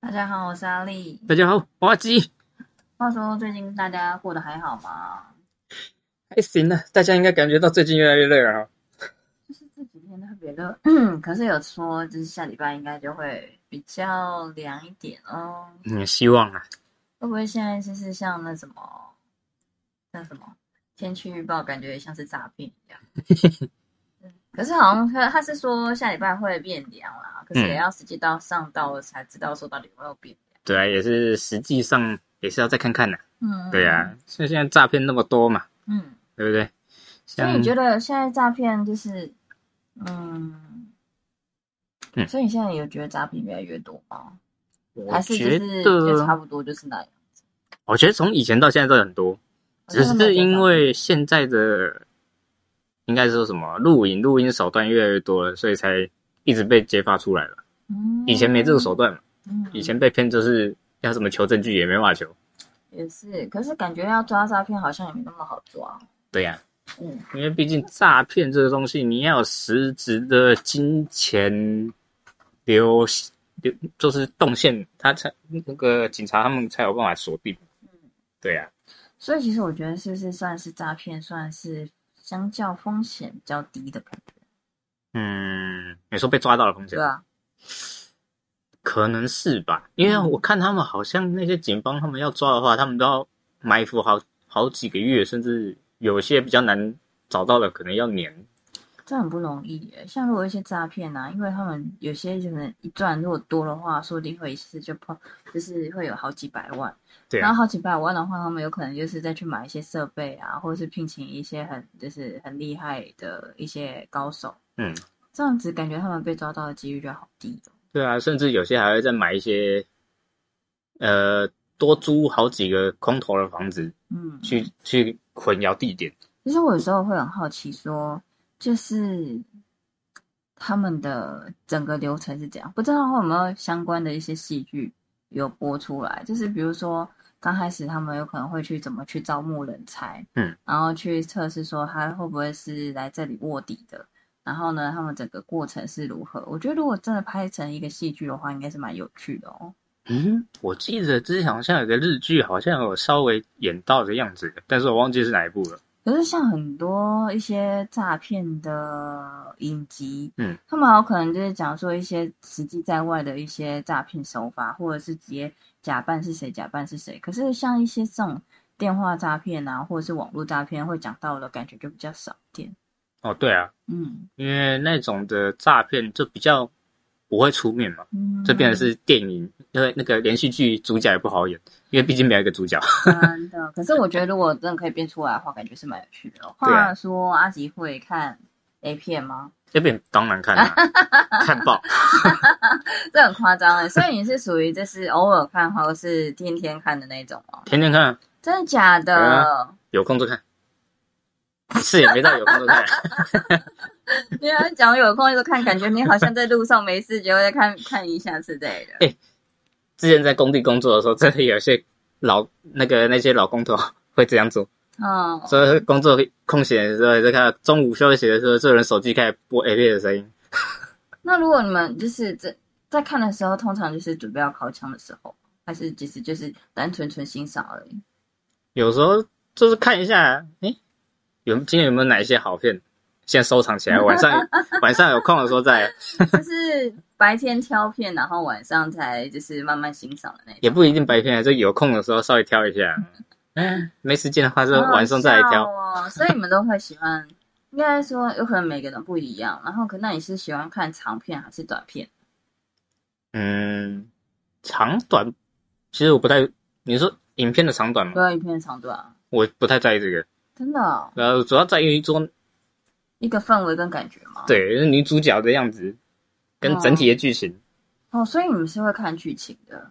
大家好，我是阿丽。大家好，花鸡话说最近大家过得还好吗？还行啊，大家应该感觉到最近越来越热了哈。就是这几天特别热，可是有说就是下礼拜应该就会比较凉一点哦。嗯，希望啊，会不会现在就是像那什么，那什么天气预报，感觉像是诈骗一样？嗯可是好像他他是说下礼拜会变凉啦，可是也嗯要实际到上到了才知道说到底有没有变凉。对啊，也是实际上也是要再看看的。嗯，对啊，所以现在诈骗那么多嘛，嗯，对不对？所以你觉得现在诈骗就是，嗯，嗯所以你现在有觉得诈骗越来越多吗？还是就觉是就差，不多就是那样子？我觉得从以前到现在都很多，只是因为现在的应该是说什么录影录音手段越来越多了，所以才一直被揭发出来了。嗯以前没这个手段嘛，嗯以前被骗就是要什么求证据也没办法求。也是，可是感觉要抓诈骗好像也没那么好抓。对呀、嗯因为毕竟诈骗这个东西，你要有实质的金钱流流，就是动线，他才那个警察他们才有办法锁定。嗯，对呀、所以其实我觉得是不是算是诈骗，算是相较风险比较低的感觉？嗯，你说被抓到的风险对，啊，可能是吧？因为嗯我看他们好像那些警方他们要抓的话，他们都要埋伏好好几个月，甚至有些比较难找到的，可能要年。这很不容易耶。像如果一些诈骗啊，因为他们有些可能一赚如果多的话，说不定会一次就碰，就是会有好几百万。对啊，然后好几百万的话，他们有可能就是再去买一些设备啊，或者是聘请一些很就是很厉害的一些高手，嗯，这样子感觉他们被抓到的几率就好低哦。对啊，甚至有些还会再买一些，呃，多租好几个空头的房子，嗯，去去混淆地点。其实我有时候会很好奇说，就是他们的整个流程是怎样？不知道会有没有相关的一些戏剧有播出来？就是比如说刚开始他们有可能会去怎么去招募人才，嗯，然后去测试说他会不会是来这里卧底的。然后呢，他们整个过程是如何？我觉得如果真的拍成一个戏剧的话，应该是蛮有趣的哦。嗯，我记得之前好像有个日剧，好像有稍微演到的样子，但是我忘记是哪一部了。可是像很多一些诈骗的影集，嗯，他们好可能就是讲说一些实际在外的一些诈骗手法，或者是直接假扮是谁，假扮是谁。可是像一些这种电话诈骗啊，或者是网络诈骗，会讲到的感觉就比较少一点。哦，对啊，嗯因为那种的诈骗就比较不会出面嘛，嗯，这变成是电影，因为那个连续剧主角也不好演，因为毕竟没有一个主角。真的。可是我觉得如果真的可以变出来的话，感觉是蛮有趣的话说，阿吉会看 A 片吗？？A 片当然看啊，看爆。这很夸张哎，所以你是属于就是偶尔看，或者是天天看的那种吗？天天看，真的假的？啊有空就看。是也没到有空就看，你要讲有空就看，感觉你好像在路上没事就会看 看一下之类的。哎之前在工地工作的时候，真的有些老那个那些老工头会这样做。哦，所以工作空闲的时候，在看中午休息的时候，这人手机开始播 A 片的声音。那如果你们就是在在看的时候，通常就是准备要靠枪的时候，还是其实就是单纯纯欣赏而已？有时候就是看一下，诶，有今天有没有哪一些好片，先收藏起来，晚上 晚上有空的时候再，就是白天挑片，然后晚上才就是慢慢欣赏的那。也不一定白天，就有空的时候稍微挑一下。嗯，没时间的话就晚上再来挑。所以你们都会喜欢，应该说有可能每个人不一样。然后，可那你是喜欢看长片还是短片？嗯，长短，其实我不太，你说影片的长短吗？对，影片的长短啊，我不太在意这个，真的哦、然后主要在于说，一个氛围跟感觉吗？。对就是女主角的样子，跟整体的剧情。哦，所以你们是会看剧情的。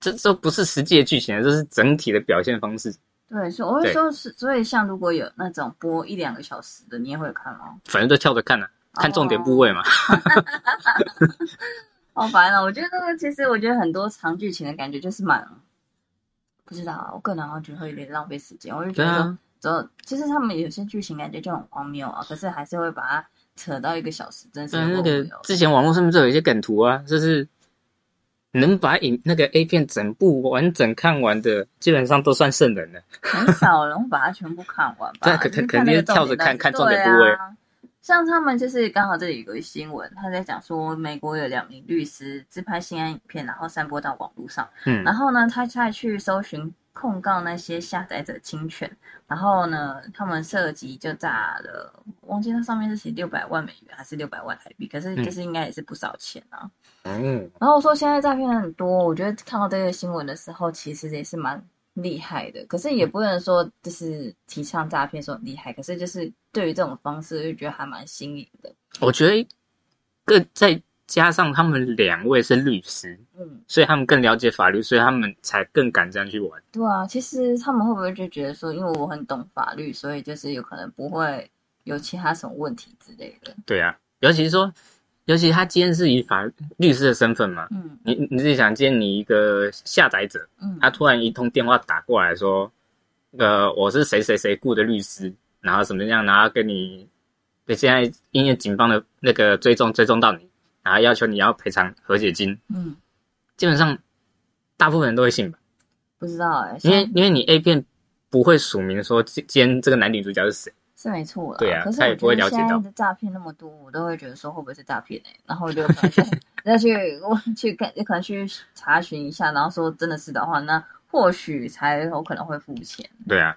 这这不是实际的剧情，这是整体的表现方式。对，所以我会说是，所以像如果有那种播一两个小时的，你也会看吗？反正就跳着看啊，看重点部位嘛。好 烦啊！我觉得其实我觉得很多长剧情的感觉就是蛮不知道啊，我个人好像觉得会有点浪费时间。我就觉得走，其实他们有些剧情感觉就很荒谬啊，可是还是会把它扯到一个小时，真是嗯，那个之前网络上面就有一些梗图啊，就是能把影那个 A 片整部完整看完的，基本上都算圣人了。很少人会把它全部看完吧？对肯定是跳着看看重点部位啊像他们就是刚好这里有个新闻，他在讲说美国有两名律师自拍性爱影片，然后散播到网络上，嗯然后呢，他再去搜寻控告那些下载者侵权，然后呢，他们涉及就炸了，忘记它上面是写六百万美元还是六百万台币，可是就是应该也是不少钱啊。嗯，然后说现在诈骗很多，我觉得看到这个新闻的时候，其实也是蛮厉害的。可是也不能说就是提倡诈骗说很厉害，可是就是对于这种方式，就觉得还蛮新颖的。我觉得更再加上他们两位是律师，嗯，所以他们更了解法律，所以他们才更敢这样去玩。对啊，其实他们会不会就觉得说，因为我很懂法律，所以就是有可能不会有其他什么问题之类的。对啊，尤其是说，尤其他今天是以法律师的身份嘛，嗯你你自己想，今天你一个下载者，嗯，他突然一通电话打过来说，呃，我是谁谁谁雇的律师，然后怎么样，然后跟你，对，现在因为警方的那个追踪追踪到你，然后要求你要赔偿和解金，嗯，基本上大部分人都会信吧，不知道哎、因为因为你 A 片不会署名说今今天这个男女主角是谁，是没错啦。对啊可是他也不会我觉得现在了解到的诈骗那么多，我都会觉得说会不会是诈骗哎，然后就 再去我去看，可能去查询一下，然后说真的是的话，那或许才有可能会付钱。对啊，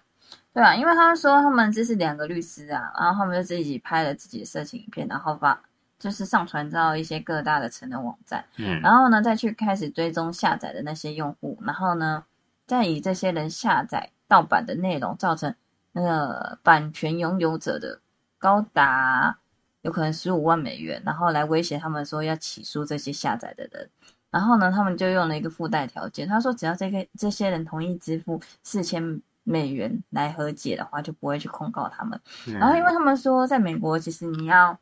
对啊，因为他们说他们这是两个律师啊，然后他们就自己拍了自己的色情影片，然后把就是上传到一些各大的成人网站，嗯然后呢再去开始追踪下载的那些用户，然后呢再以这些人下载盗版的内容，造成那个版权拥有者的高达有可能十五万美元，然后来威胁他们说要起诉这些下载的人。然后呢，他们就用了一个附带条件，他说只要这个这些人同意支付四千美元来和解的话，就不会去控告他们。嗯然后因为他们说，在美国其实你要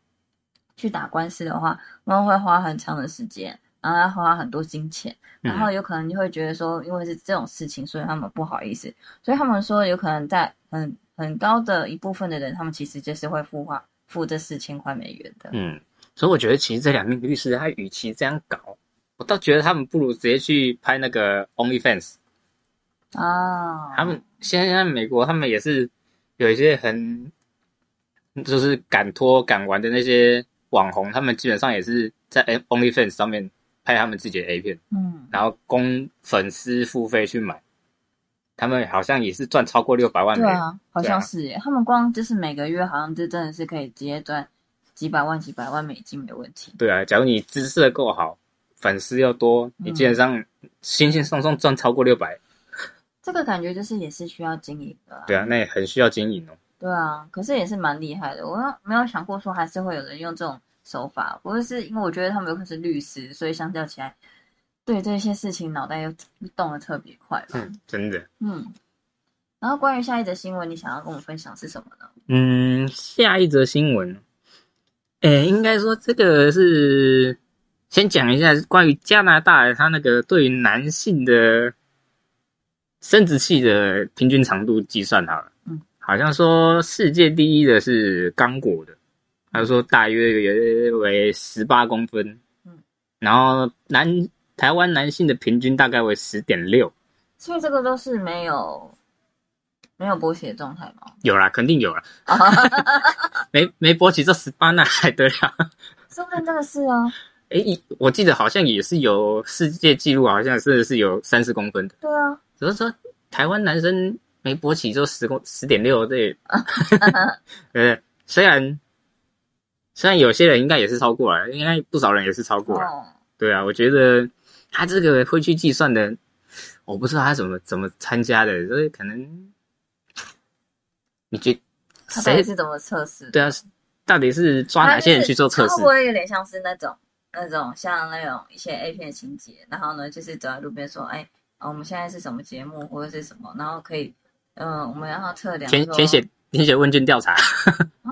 去打官司的话，他们会花很长的时间，然后要花很多金钱，嗯然后有可能就会觉得说，因为是这种事情，所以他们不好意思，所以他们说有可能在很很高的一部分的人，他们其实就是会付花付这四千块美元的。嗯，所以我觉得其实这两名律师，他与其这样搞，我倒觉得他们不如直接去拍那个 OnlyFans。啊，他们现在美国，他们也是有一些很就是敢拖敢玩的那些网红，他们基本上也是在 OnlyFans 上面拍他们自己的 A 片，嗯，然后供粉丝付费去买。他们好像也是赚超过六百万美。对啊，好像是耶，他们光就是每个月好像就真的是可以直接赚几百万、几百万美金没问题。对啊，假如你姿色够好，粉丝又多，你基本上轻轻松松赚超过六百。这个感觉就是也是需要经营的、啊。对啊，那也很需要经营哦。对啊，可是也是蛮厉害的。我没有想过说还是会有人用这种手法，不过是因为我觉得他们有可能是律师，所以相较起来，对这些事情脑袋又动得特别快吧。嗯，真的。嗯。然后关于下一则新闻，你想要跟我们分享是什么呢？嗯，下一则新闻，诶，应该说这个是先讲一下关于加拿大他那个对于男性的生殖器的平均长度计算好了。嗯，好像说世界第一的是刚果的，他说大约约为十八公分。嗯，然后男台湾男性的平均大概为十点六。所以这个都是没有没有勃起的状态吗？有啦，肯定有啦，啊，没没勃起这十八那还得了？说不定这个是啊。诶，一我记得好像也是有世界纪录，好像是是有三十公分的。对啊，只是说台湾男生没勃起就十公十点六，对 呃，虽然虽然有些人应该也是超过了，应该不少人也是超过了。哦，对啊，我觉得他这个会去计算的，我不知道他怎么怎么参加的，所以可能你觉谁是怎么测试？对啊？到底是抓哪些人去做测试它会不？会有点像是那种那种像那种一些 A 片情节，然后呢，就是走在路边说，哎、哦我们现在是什么节目或者是什么，然后可以，嗯、我们要测量填填写填写问卷调查，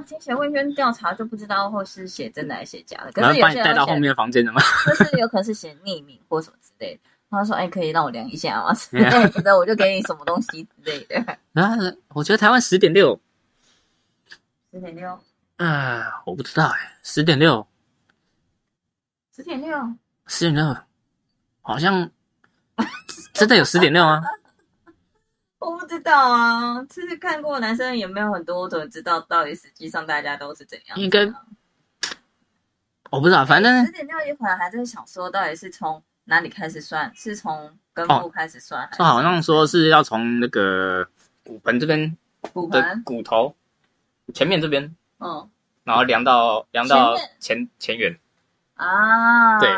然后填写问卷调查就不知道或是写真的还是写假的，可是有些人把你带到后面房间的吗？就是有可能是写匿名或什么之类的。然后说，哎、可以让我量一下吗？之类的，我就给你什么东西之类的。然后我觉得台湾十点六，十点六，啊，我不知道哎，十点六，十点六，十点六，好像 真的有十点六吗？我不知道啊，其实看过男生也没有很多，我怎么知道到底实际上大家都是怎样？应该我不知道，反正十点六有可能还在想说，到底是从哪里开始算？是从根哦部开始算，还说好像说是要从那个骨盆这边的骨盆？骨头前面这边，嗯然后量到量到前前前缘。啊，对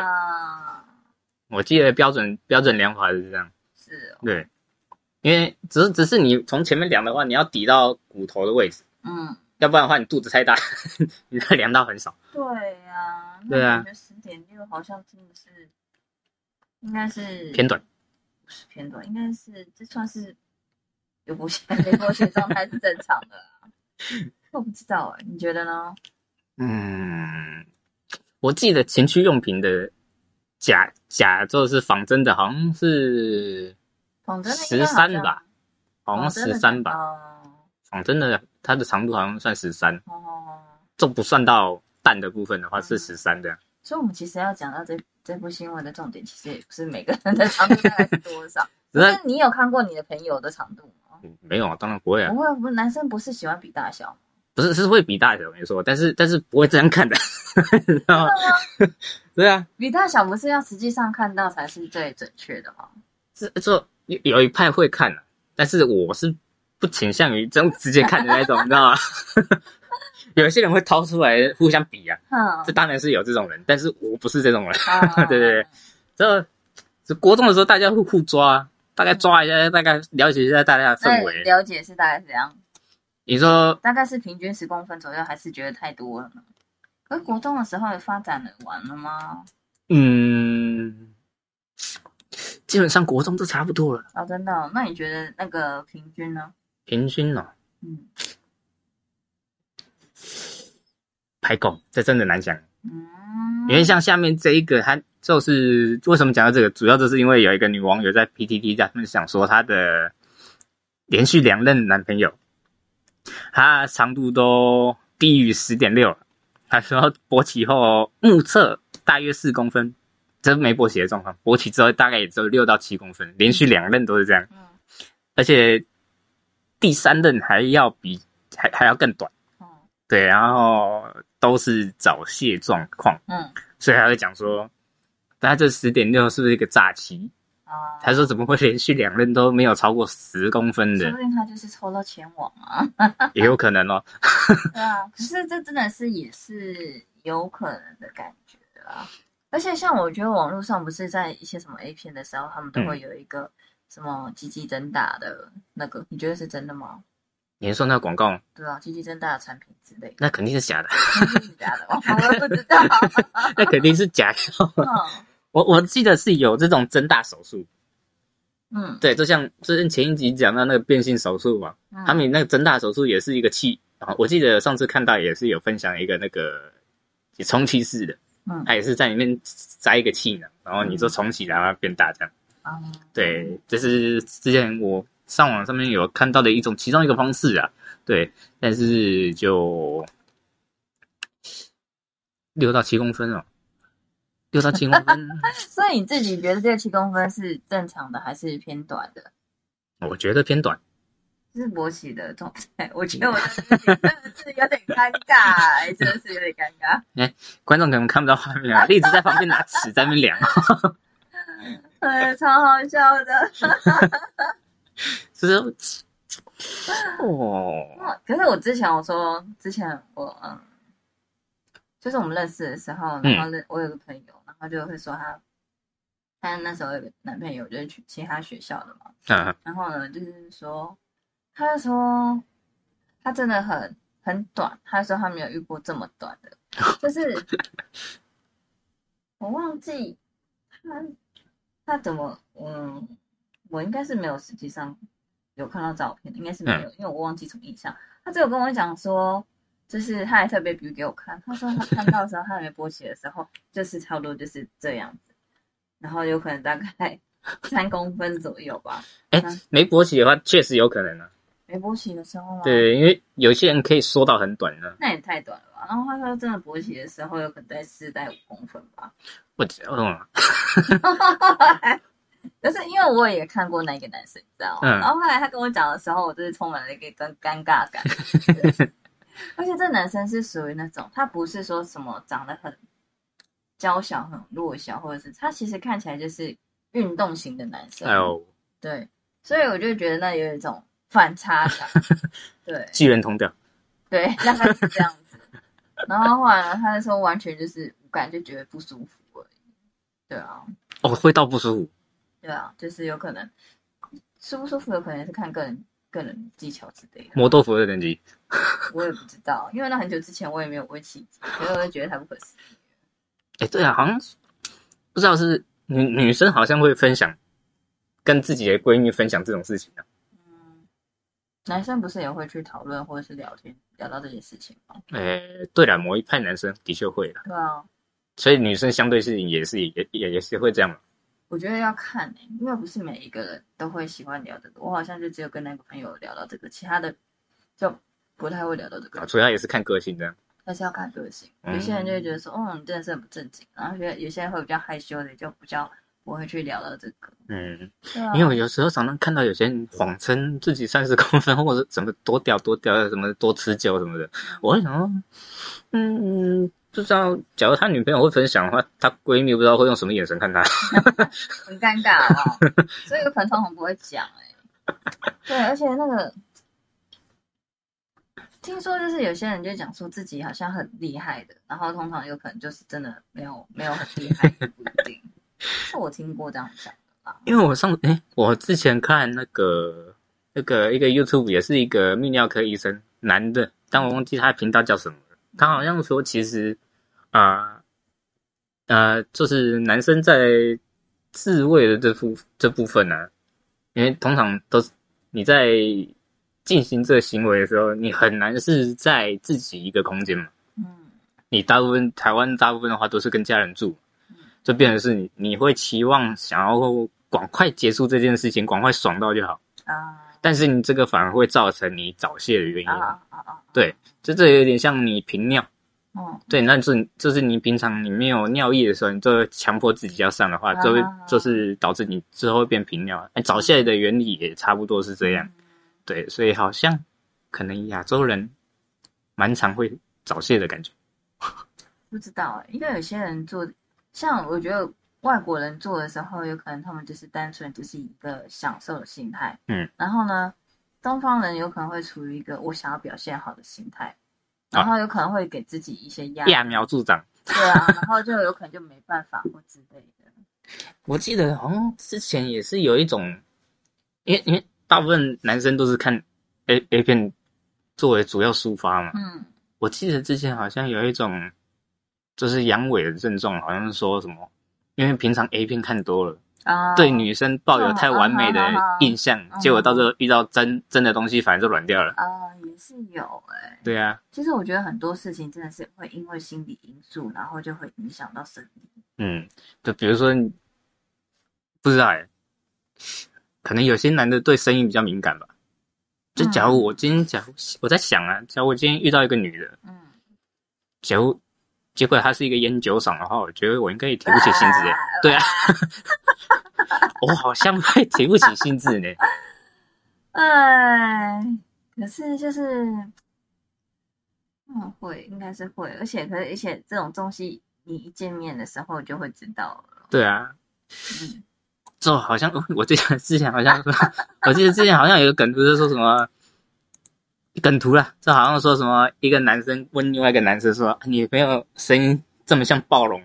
我记得标准标准量法是这样，是哦，对，因为只是只是你从前面量的话，你要抵到骨头的位置，嗯，要不然的话你肚子太大，你会量到很少。对呀，对啊十点六好像真的是，应该是偏短，不是偏短，应该是这算是有补血没补血状态是正常的啦。我不知道哎、你觉得呢？嗯，我记得情趣用品的假假做是仿真的，好像是仿真的十三吧，好像十三吧，哦仿真的它的长度好像算十三，哦，这不算到蛋的部分的话是十三的。所以我们其实要讲到这这部新闻的重点，其实也不是每个人的长度大概是多少。只是那你有看过你的朋友的长度吗？嗯没有啊，当然不会啊不，会，不是男生不是喜欢比大小吗？不是是会比大小没错，但是但是不会这样看的，你 知道吗？对啊，比大小不是要实际上看到才是最准确的吗？这这有有一派会看的、但是我是不倾向于这样直接看的那种，你知道吗？有一些人会掏出来互相比啊，哼这，当然是有这种人，但是我不是这种人。啊 对对对，这这国中的时候大家会互抓，大概抓一下，大概了解一下大家的氛那围。了解是大概怎样？你说大概是平均十公分左右，还是觉得太多了呢？可是国中的时候也发展的完了吗？嗯，基本上国中都差不多了，哦，真的哦、那你觉得那个平均呢？平均哦，嗯。排拱，这真的难讲。嗯，因为像下面这一个，它就是为什么讲到这个，主要就是因为有一个女网友在 PTT 上面想说她的连续两任男朋友，他长度都低于十点六，他说勃起后目测大约四公分，这是没勃起的状况，勃起之后大概也只有六到七公分，连续两任都是这样，嗯而且第三任还要比还还要更短，嗯对，然后都是早泄状况。嗯所以他会讲说，他这十点六是不是一个诈欺？啊，他说怎么会连续两任都没有超过十公分的说不？定他就是抽到前网啊。也有可能哦。对啊，可是这真的是也是有可能的感觉啊。而且像我觉得网络上不是在一些什么 A 片的时候，他们都会有一个什么鸡鸡增大的那个，你觉得是真的吗？你是说那个广告，对啊，鸡鸡增大的产品之类的，那肯定是假的，是假的吗？我都不知道。那肯定是假的。嗯 我我记得是有这种增大手术，嗯，对，就像之前前一集讲到那个变性手术嘛，嗯他们那个增大手术也是一个气啊，我记得上次看到也是有分享一个那个充气式的，嗯它也是在里面塞一个气囊，然后你就重启，然后它变大这样。啊，对，这是之前我上网上面有看到的一种其中一个方式啊。对，但是就六到七公分哦，六到七公分，所以你自己觉得这个七公分是正常的还是偏短的？我觉得偏短。这是勃起的状态，我觉得我的是有点尴尬、欸，真的是有点尴尬。观众可能看不到画面啊，栗子在旁边拿尺在那边量，呃，超好笑的。就是哦，哇可是我之前我说，之前我嗯，就是我们认识的时候，然后认、我有个朋友，然后就会说他，他那时候有个男朋友，就是去其他学校的嘛，嗯然后呢，就是说，他就说他真的很很短，他说他没有遇过这么短的，就是我忘记他他怎么嗯，我应该是没有实际上有看到照片，应该是没有，因为我忘记什么印象。他只有跟我讲说，就是他还特别比给我看，他说他看到的时候，他还没勃起的时候，就是差不多就是这样子，然后有可能大概三公分左右吧。哎，没勃起的话，确实有可能啊。没勃起的时候吗？，对，因为有些人可以缩到很短的。那也太短了吧。然后他说真的勃起的时候有可能在四到五公分吧。我嗯，可是因为我也看过那个男生，你知道吗？嗯然后后来他跟我讲的时候，我就是充满了一个跟尴尬感。而且这男生是属于那种，他不是说什么长得很娇小、很弱小，或者是他其实看起来就是运动型的男生。哎呦，对，所以我就觉得那有一种反差感。对巨人同调。对，大概是这样子。然后后来呢，他就说完全就是无感，就觉得不舒服而已。对啊，哦，会到不舒服。对啊，就是有可能舒不舒服，有可能是看个人个人技巧之类的。磨豆腐的等级。我也不知道，因为那很久之前我也没有问细节，所以我就觉得太不可思议。哎，对啊，好像不知道是女女生好像会分享，跟自己的闺蜜分享这种事情啊。嗯，男生不是也会去讨论或者是聊天聊到这些事情吗？哎，对了，某一派男生的确会了，对啊，所以女生相对是也是也也也是会这样嘛。我觉得要看诶、因为不是每一个人都会喜欢聊这个。我好像就只有跟那个朋友聊到这个，其他的就不太会聊到这啊，个。主要也是看个性这样。但是要看个性，嗯有些人就会觉得说，哦，你真的是很不正经，然后觉得有些人会比较害羞的，就比较不会去聊到这个。嗯，啊，因为我有时候常常看到有些人谎称自己三十公分，或者怎么多屌多屌，什么多持久什么的，我会想说，嗯，不知道，假如他女朋友会分享的话，她闺蜜不知道会用什么眼神看他。很尴尬哦，所以有可能通常不会讲哎、对，而且那个听说就是有些人就讲说自己好像很厉害的，然后通常有可能就是真的没有没有很厉害，不一定。是我听过这样讲的啦。因为我上诶，我之前看那个那个一个 YouTube 也是一个泌尿科医生，男的，但我忘记他的频道叫什么了。他好像说，其实啊呃就是男生在自慰的这部这部分呢、啊，因为通常都是你在进行这个行为的时候，你很难是在自己一个空间嘛。嗯你大部分台湾大部分的话都是跟家人住，就变成是你你会期望想要赶快结束这件事情，赶快爽到就好。啊但是你这个反而会造成你早泄的原因，啊啊啊！对，就这有点像你频尿，嗯对，那就是就是你平常你没有尿意的时候，你就会强迫自己要上的话，就会啊就是导致你之后会变频尿。哎，早泄的原理也差不多是这样，对，所以好像可能亚洲人蛮常会早泄的感觉。不知道哎、因为有些人做，像我觉得外国人做的时候，有可能他们就是单纯就是一个享受的心态，嗯，然后呢，东方人有可能会处于一个我想要表现好的心态，然后有可能会给自己一些压力，揠苗助长。对啊，然后就有可能就没办法或之类的，我记得好像之前也是有一种，因为因为大部分男生都是看 A A 片作为主要抒发嘛。嗯。我记得之前好像有一种，就是阳痿的症状，好像是说什么，因为平常 A 片看多了，啊，对女生抱有太完美的印象，嗯结果到最后遇到真真的东西，反而就软掉了。啊也是有哎、对啊，其实我觉得很多事情真的是会因为心理因素，然后就会影响到生理。嗯，就比如说，不知道哎、可能有些男的对声音比较敏感吧。就假如我今天，假如我在想啊，假如我今天遇到一个女的，嗯，假如结果他是一个烟酒嗓的话，我觉得我应该也提不起兴致哎。对啊，我好像会提不起兴致呢。哎，可是就是，嗯，会应该是会，而且可是而且这种东西，你一见面的时候就会知道了。对啊，嗯，就好像我记得之前好像说，我记得之前好像有个梗就是说什么梗图了，这好像说什么一个男生问另外一个男生说：“你朋友声音这么像暴龙？”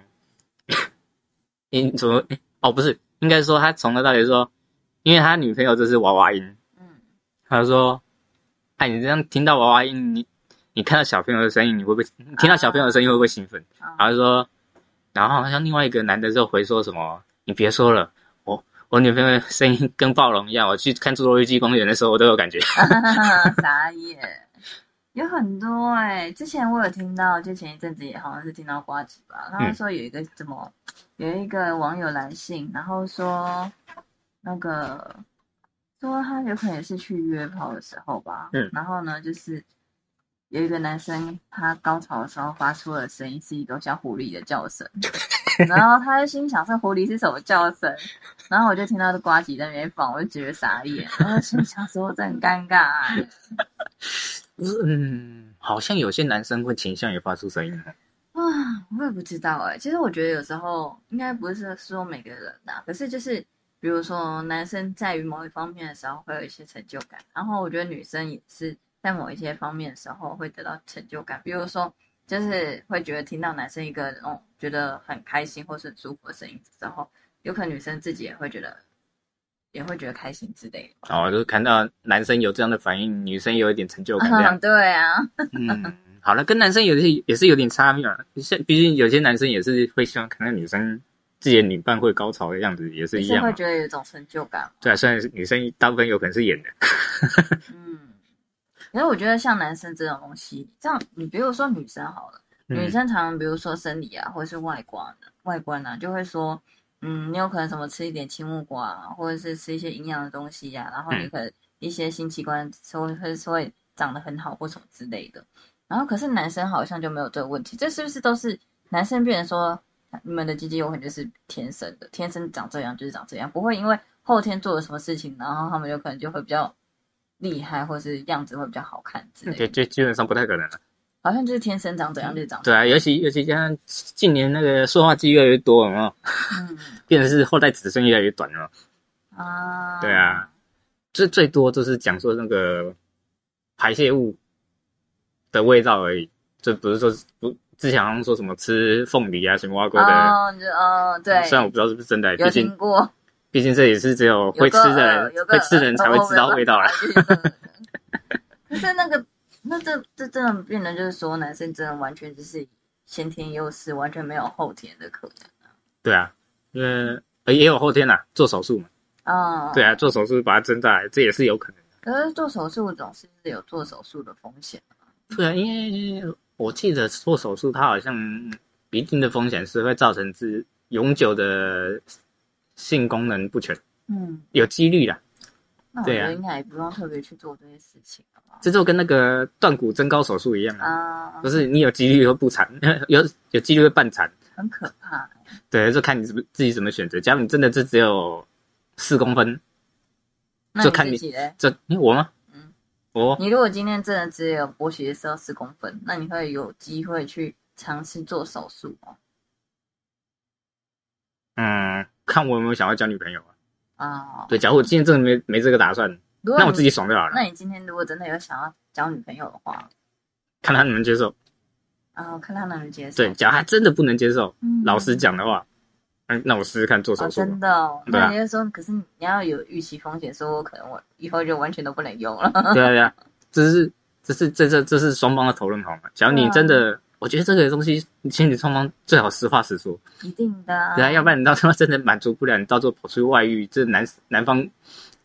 你怎么？哦，不是，应该说他从头到尾说，因为他女朋友这是娃娃音，嗯，他说：“哎，你这样听到娃娃音，你你看到小朋友的声音，你会不会听到小朋友的声音会不会兴奋？”啊然后就说，然后好像另外一个男的就回说什么：“你别说了，我我女朋友的声音跟暴龙一样，我去看侏罗纪公园的时候，我都有感觉。傻眼，有很多哎、之前我有听到，就前一阵子也好像是听到瓜子吧，他们说有一个怎么、有一个网友来信，然后说那个说他有可能也是去约炮的时候吧，嗯。然后呢，就是有一个男生他高潮的时候发出的声音是一种像狐狸的叫声，然后他就心想这狐狸是什么叫声，然后我就听到这瓜吉在那边放，我就觉得傻眼，然后心想说这很尴尬、啊，嗯，好像有些男生会倾向于发出声音。啊，我也不知道哎、其实我觉得有时候应该不是说每个人呐、可是就是比如说男生在于某一方面的时候会有一些成就感，然后我觉得女生也是在某一些方面的时候会得到成就感，比如说就是会觉得听到男生一个哦觉得很开心或是很舒服的声音之后，有可能女生自己也会觉得也会觉得开心之类的。哦，就是看到男生有这样的反应，女生有一点成就感这样嗯，。对啊，嗯，好了，跟男生有些也是有点差别啊。像毕竟有些男生也是会希望看到女生自己的女伴会高潮的样子，也是一样会觉得有一种成就感。对啊，虽然是女生大部分有可能是演的，嗯，可是我觉得像男生这种东西，这样你比如说女生好了，女嗯生常常比如说生理啊，或者是外观外观啊，就会说，嗯，你有可能什么吃一点青木瓜、啊，或者是吃一些营养的东西呀、然后你嗯可能一些性器官是会会是会长得很好或什么之类的。然后可是男生好像就没有这个问题，这是不是都是男生变成说你们的鸡鸡有可能就是天生的，天生长这样就是长这样，不会因为后天做了什么事情，然后他们有可能就会比较厉害，或是样子会比较好看之类就的，就基本上不太可能了。好像就是天生长怎样就长怎对啊，尤其尤其像近年那个塑化剂越来越多了嘛，样，变成是后代子孙越来越短了。嗯啊，对啊，最最多就是讲说那个排泄物的味道而已，这不是说不之前好像说什么吃凤梨啊、什么挖过的，哦，哦，对，虽然我不知道是不是真的，有毕竟听过，毕竟这也是只有会吃的人会吃的人才会知道味道啦。呃可是那个，那这这真的变得就是说，男生真的完全就是先天优势，完全没有后天的可能。对啊，因为呃也有后天啦，做手术嘛。啊，对啊，做手术把它增大来，这也是有可能的。可是做手术总是有做手术的风险。对啊，因为我记得做手术，它好像一定的风险是会造成是永久的性功能不全，嗯，有几率的。那我对啊觉得应该也不用特别去做这些事情？这就跟那个断骨增高手术一样啊，啊就，是你有几率会不残，有有几率会半残。很可怕。对，就看你怎么自己怎么选择。假如你真的是只有四公分，那就看你？这诶我吗？嗯，我你如果今天真的只有勃起的时候四公分，那你会有机会去尝试做手术吗？嗯，看我有没有想要交女朋友啊。啊，对，假如我今天真的没没这个打算，那我自己爽就好了，那你今天如果真的有想要交女朋友的话，看他能不能接受。然后看他能不能接受。对，假如他真的不能接受，嗯老实讲的话，嗯，那我试试看做哦，手术。真的哦。对啊那你就说，可是你要有预期风险，说我可能我以后就完全都不能用了。对啊，对啊，这是这是这这这是双方的讨论好吗？假如你真的，我觉得这个东西，情侣双方最好实话实说，一定的啊。对啊，要不然你到时候真的满足不了，你到时候跑出去外遇，这男男方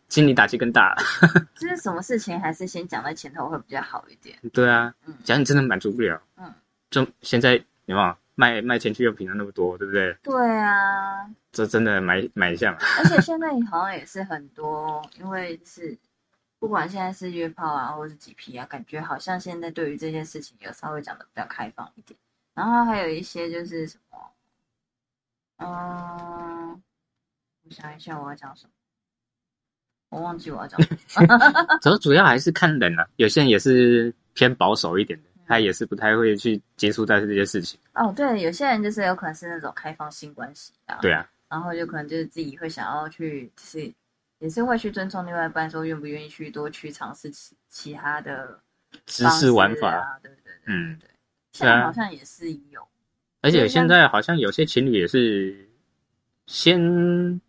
心理打击更大。就是什么事情还是先讲在前头会比较好一点。对啊嗯，假如你真的满足不了，嗯，就现在有没有卖卖情趣用品的那么多，对不对？对啊，这真的买买一下嘛。而且现在好像也是很多，因为是不管现在是约炮啊，或是几 P 啊，感觉好像现在对于这件事情有稍微讲的比较开放一点。然后还有一些就是什么，嗯，我想一下我要讲什么，我忘记我要讲什么。主主要还是看人啊，有些人也是偏保守一点的，他也是不太会去接触到这些事情。哦，对，有些人就是有可能是那种开放性关系啊，对啊，然后就可能就是自己会想要去，就是也是会去尊重另外一半，说愿不愿意去多去尝试其其他的知方式识玩法，啊，对对对，嗯对，现在好像也是有，而且现在好像有些情侣也是先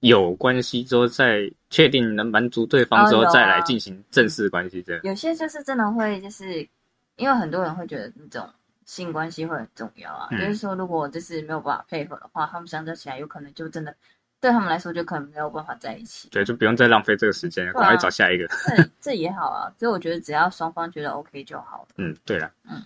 有关系之后，再确定能满足对方之后，再来进行正式关系这样。有些就是真的会就是因为很多人会觉得那种性关系会很重要啊，嗯就是说如果就是没有办法配合的话，他们相较起来有可能就真的对他们来说就可能没有办法在一起。对，就不用再浪费这个时间赶快找下一个。这这也好啊，所以我觉得只要双方觉得 OK 就好了。嗯，对了，嗯，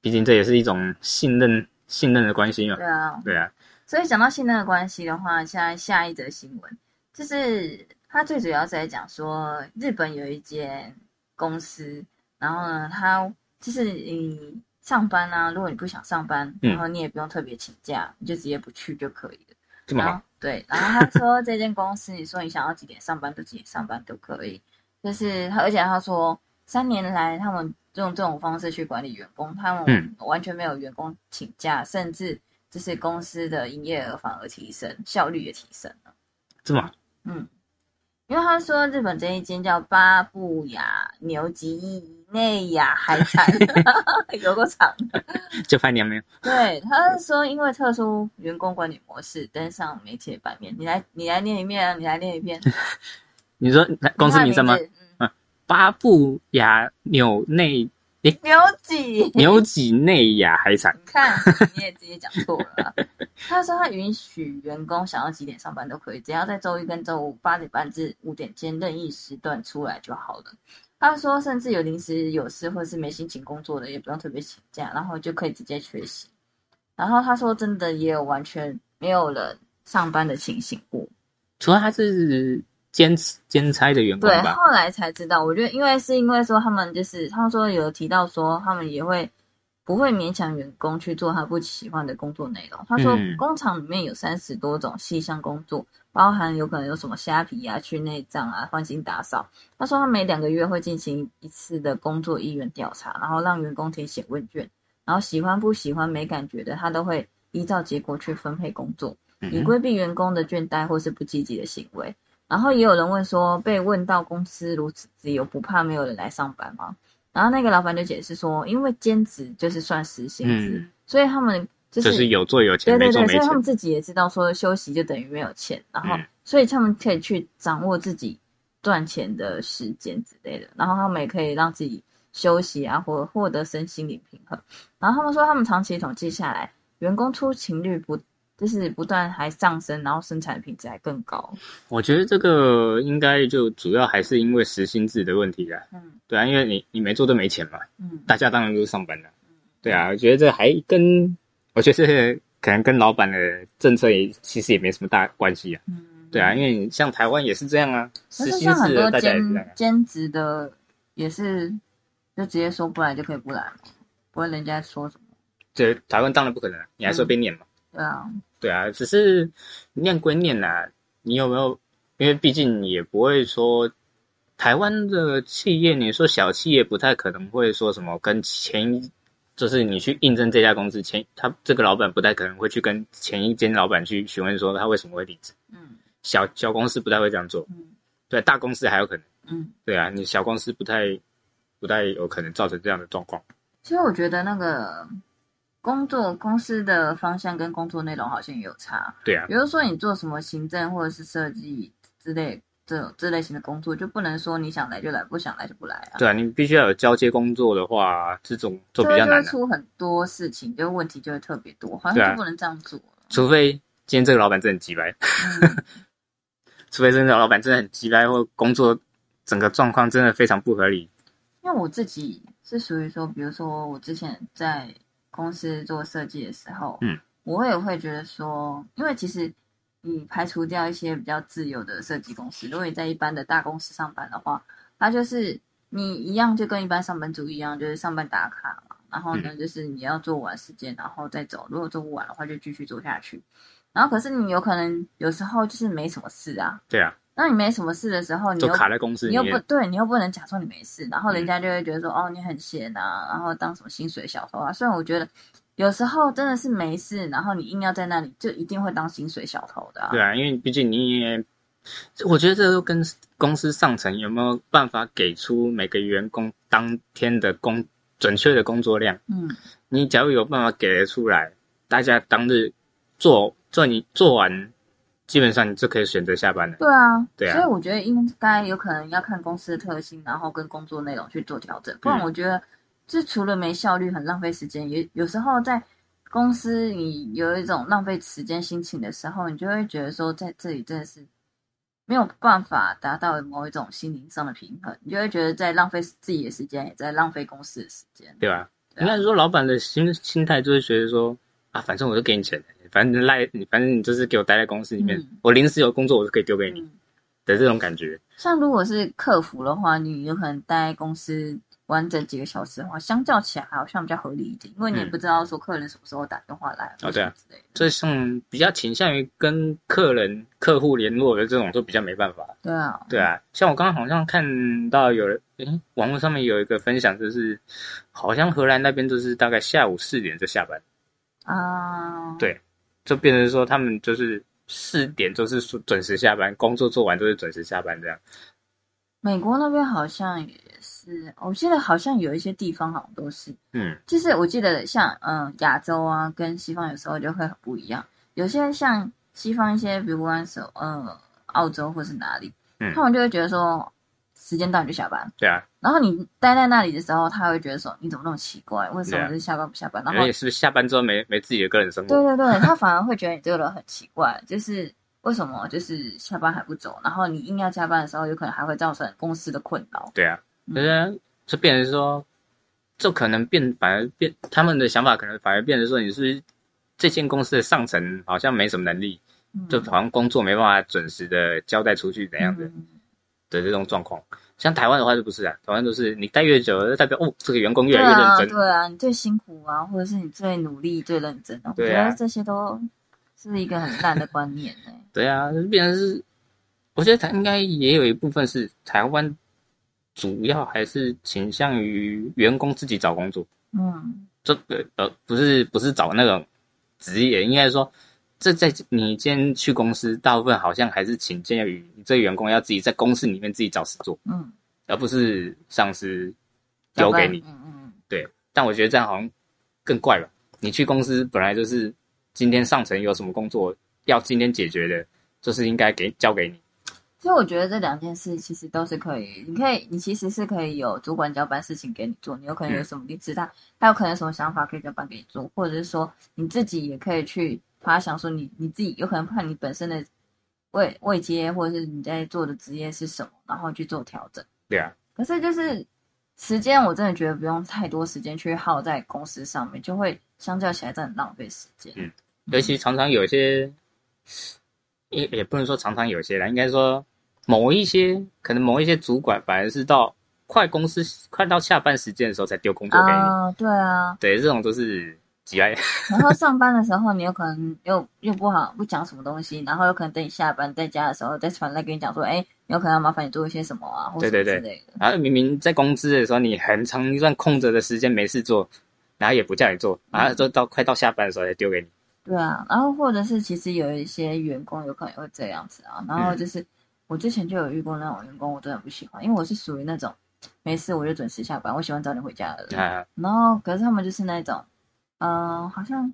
毕竟这也是一种信任信任的关系嘛。对啊，对啊，所以讲到信任的关系的话，现在下一则新闻就是他最主要是在讲说，日本有一间公司，然后呢，他就是你上班啊，如果你不想上班，嗯然后你也不用特别请假，你就直接不去就可以了。这么好对，然后他说这间公司，你说你想要几点上班就几点上班都可以，就是他，而且他说三年来他们用这种方式去管理员工，他们嗯。完全没有员工请假，甚至就是公司的营业额反而提升，效率也提升了。是吗，嗯，因为他说日本这一间叫巴布亚牛吉内亚海产，有个长的。就拍娘没有？对，他是说因为特殊员工管理模式登上媒体的版面，你来你来念一遍啊，你来念一遍。你说公司名称吗？嗯，巴布亚纽内牛几？牛几内亚海产，你看你也直接讲错了啊。他说他允许员工想要几点上班都可以，只要在周一跟周五八点半至五点间任意时段出来就好了。他说，甚至有临时有事或是没心情工作的，也不用特别请假，然后就可以直接缺席。然后他说，真的也有完全没有人上班的情形过。除了他是兼兼差的员工对，吧？后来才知道，我觉得因为是因为说他们就是他们说有提到说他们也会不会勉强员工去做他不喜欢的工作内容。他说嗯工厂里面有三十多种细项工作，包含有可能有什么虾皮啊、去内脏啊、换新打扫。他说他每两个月会进行一次的工作意愿调查，然后让员工填写问卷，然后喜欢不喜欢、没感觉的，他都会依照结果去分配工作。以嗯规避员工的倦怠或是不积极的行为。然后也有人问说，被问到公司如此自由，不怕没有人来上班吗？然后那个老板就解释说，因为兼职就是算时薪制，嗯所以他们就是就是有做有钱，对对对，没做没钱所以他们。自己也知道说休息就等于没有钱，然后、嗯所以他们可以去掌握自己赚钱的时间之类的，然后他们也可以让自己休息啊，或获得身心灵平衡。然后他们说，他们长期统计下来，员工出勤率不就是不断还上升，然后生产品质还更高。我觉得这个应该就主要还是因为时薪制的问题啦。嗯对啊，因为你你没做都没钱嘛，嗯大家当然都是上班的。对啊，我觉得这还跟我觉得这可能跟老板的政策也其实也没什么大关系啊。嗯，对啊，因为你像台湾也是这样啊，但时薪是像很多制的大家也是这样兼啊。兼职的也是就直接说不来就可以不来嘛，不会人家说什么。这台湾当然不可能啊，你还说被念嘛。对啊，对啊，只是念归念呐、你有没有？因为毕竟也不会说台湾的企业，你说小企业不太可能会说什么跟前一，就是你去应征这家公司前，他这个老板不太可能会去跟前一间老板去询问说他为什么会离职。嗯小小公司不太会这样做，嗯对，大公司还有可能。嗯。对啊，你小公司不太不太有可能造成这样的状况。其实我觉得那个工作公司的方向跟工作内容好像也有差。对啊比，如说你做什么行政或者是设计之类这种这类型的工作，就不能说你想来就来，不想来就不来啊。对啊，你必须要有交接工作的话，这种就比较难的、出很多事情，就问题就会特别多，好像就不能这样做了。除非今天这个老板真的很鸡掰。嗯 除非真的老板真的很急掰，或工作整个状况真的非常不合理。因为我自己是属于说，比如说我之前在公司做设计的时候，嗯，我也会觉得说，因为其实你排除掉一些比较自由的设计公司，如果你在一般的大公司上班的话，它就是你一样就跟一般上班族一样，就是上班打卡嘛，然后呢，就是你要做完时间，然后再走，如果做不完的话，就继续做下去。然后可是你有可能有时候就是没什么事啊，对啊，那你没什么事的时候，你就又卡在公司你又不。对，你又不能假装你没事，然后人嗯家就会觉得说，哦，你很闲啊，然后当什么薪水小偷啊。虽然我觉得有时候真的是没事，然后你硬要在那里，就一定会当薪水小偷的、啊。对啊，因为毕竟你也，我觉得这都跟公司上层有没有办法给出每个员工当天的工准确的工作量。嗯，你假如有办法给得出来，大家当日做做你做完，基本上你就可以选择下班了。对啊，对啊所以我觉得应该有可能要看公司的特性，然后跟工作内容去做调整。不然嗯我觉得，这除了没效率、很浪费时间，也有时候在公司你有一种浪费时间心情的时候，你就会觉得说，在这里真的是没有办法达到某一种心灵上的平衡，你就会觉得在浪费自己的时间，也在浪费公司的时间。对吧？对啊应该说，老板的心心态就是觉得说啊，反正我就给你钱，反正赖你，反正你就是给我待在公司里面，嗯我临时有工作我就可以丢给你。嗯，的这种感觉。像如果是客服的话，你有可能待在公司完整几个小时的话，相较起来好像比较合理一点，因为你也嗯不知道说客人什么时候打电话来，哦对啊或什么之类的。这像比较倾向于跟客人、客户联络的这种，就比较没办法。对啊，对啊，像我刚刚好像看到有人，诶，网络上面有一个分享，就是好像荷兰那边就是大概下午四点就下班，啊，对就变成说他们就是四点就是准时下班，工作做完就是准时下班这样。美国那边好像也是，我记得好像有一些地方好像都是，嗯。就是我记得像嗯亚洲啊跟西方有时候就会很不一样，有些像西方一些，比如说手呃澳洲或是哪里，嗯。他们就会觉得说时间到你就下班，对啊，然后你待在那里的时候，他会觉得说你怎么那么奇怪，为什么就是下班不下班？然后你是不是下班之后没没自己的个人生对活？对对对，他反而会觉得你这个人很奇怪，就是为什么就是下班还不走，然后你硬要加班的时候，有可能还会造成公司的困扰。对啊，嗯。可是就变成说，就可能变反而变他们的想法可能反而变成说，你是这间公司的上层好像没什么能力，嗯。就好像工作没办法准时的交代出去怎样的。嗯的这种状况。像台湾的话就不是啊，台湾都是你待越久，就代表哦，这个员工越来越认啊，真。对啊，你最辛苦啊，或者是你最努力、最认真啊，我觉对啊得这些都是一个很烂的观念呢、对啊，就变成是，我觉得台应该也有一部分是台湾主要还是倾向于员工自己找工作，嗯这个呃不是不是找那种职业，应该说。这在你今天去公司，大部分好像还是倾向于你这员工要自己在公司里面自己找事做，嗯，而不是上司丢给你。嗯嗯对，但我觉得这样好像更怪了？你去公司本来就是今天上层有什么工作要今天解决的，就是应该给交给你。所以我觉得这两件事其实都是可以，你可以，你其实是可以有主管交办事情给你做，你有可能有什么你知道，他有可能有什么想法可以交办给你做，或者是说你自己也可以去发想说你你自己有可能看你本身的位位阶或者是你在做的职业是什么，然后去做调整。对啊，可是就是时间，我真的觉得不用太多时间去耗在公司上面，就会相较起来真的很浪费时间。嗯尤其常常有些，也也不能说常常有些啦，应该说某一些可能某一些主管反而是到快公司快到下班时间的时候才丢工作给你。啊，对啊，对，这种都是极爱。然后上班的时候，你有可能又又不好不讲什么东西，然后有可能等你下班在家的时候再传来跟你讲说，哎，有可能要麻烦你做一些什么啊，或什么对对对之类的。然后明明在公司的时候，你很长一段空着的时间没事做，然后也不叫你做，然后就到快到下班的时候才丢给你。对啊，然后或者是其实有一些员工有可能会这样子啊，然后就是、我之前就有遇过那种员工，我真的不喜欢，因为我是属于那种没事我就准时下班，我喜欢早点回家的人。啊，然后可是他们就是那种，嗯、好像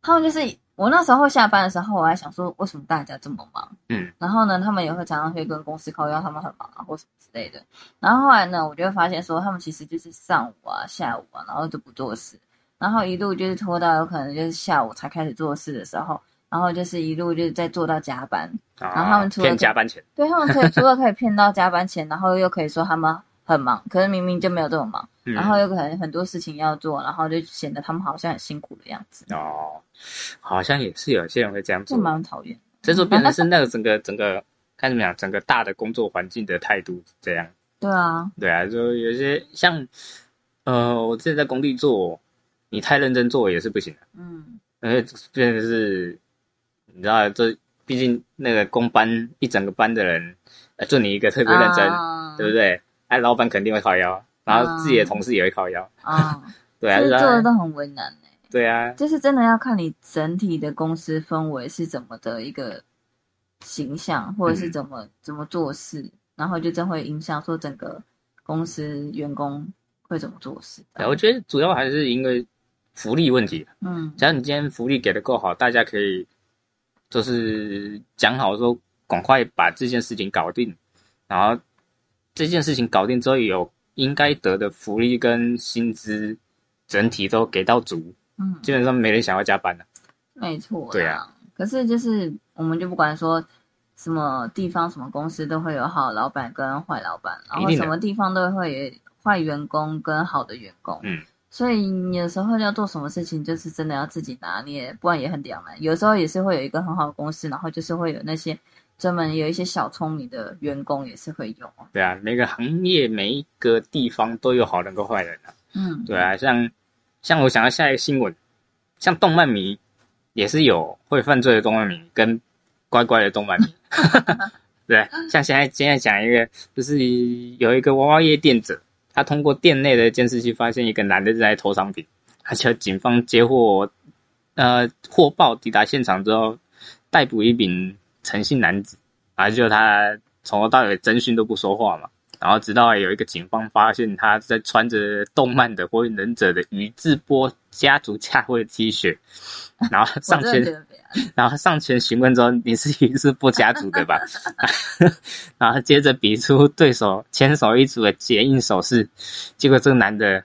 他们就是我那时候下班的时候，我还想说为什么大家这么忙，嗯，然后呢，他们也会常常会跟公司靠腰他们很忙啊或什么之类的。然后后来呢，我就会发现说他们其实就是上午啊、下午啊，然后就不做事，然后一路就是拖到有可能就是下午才开始做事的时候，然后就是一路就是在做到加班。然后他们除了骗加班钱，对他们可以除了可以骗到加班钱，然后又可以说他们很忙，可是明明就没有这么忙。嗯然后有可能很多事情要做，然后就显得他们好像很辛苦的样子，哦，好像也是有些人会这样这做，蛮讨厌。所以说变成是那个 整个整个看怎么讲，整个大的工作环境的态度这样。对啊，对啊，就有些像呃，我之前在工地做，你太认真做也是不行的，嗯，而且变成是，你知道，这毕竟那个工班一整个班的人，呃，就你一个特别认真，啊对不对？哎、老板肯定会靠腰，然后自己的同事也会靠腰，啊，对啊，做的都很为难呢、对啊，就是真的要看你整体的公司氛围是怎么的一个形象，或者是嗯。怎么、怎么做事，然后就真会影响说整个公司员工会怎么做事。对我觉得主要还是因为福利问题。嗯。只要你今天福利给的够好，大家可以就是讲好说，赶快把这件事情搞定，然后这件事情搞定之后，有应该得的福利跟薪资整体都给到足，嗯，基本上没人想要加班的。没错，对啊。可是就是我们就不管说什么地方、什么公司都会有好老板跟坏老板，然后什么地方都会有坏员工跟好的员工。嗯，所以你有时候要做什么事情，就是真的要自己拿捏，不然也很两难。有时候也是会有一个很好的公司，然后就是会有那些专门有一些小聪明的员工也是会有啊。对啊，每个行业每一个地方都有好人跟坏人啊。嗯，对啊，像像我想要下一个新闻，像动漫迷也是有会犯罪的动漫迷跟乖乖的动漫迷。对，像现在现在讲一个，就是有一个娃娃夜店者，他通过店内的监视器发现一个男的在偷商品，而且警方接获呃获报抵达现场之后，逮捕一名诚信男子，然后就他从头到尾侦讯都不说话嘛，然后直到有一个警方发现他在穿着动漫的火影忍者的宇智波家族家徽 T 恤，然后上前。然后上前询问说，你是宇智波家族的吧？然后接着比出对手牵手一组的结印手势，结果这个男的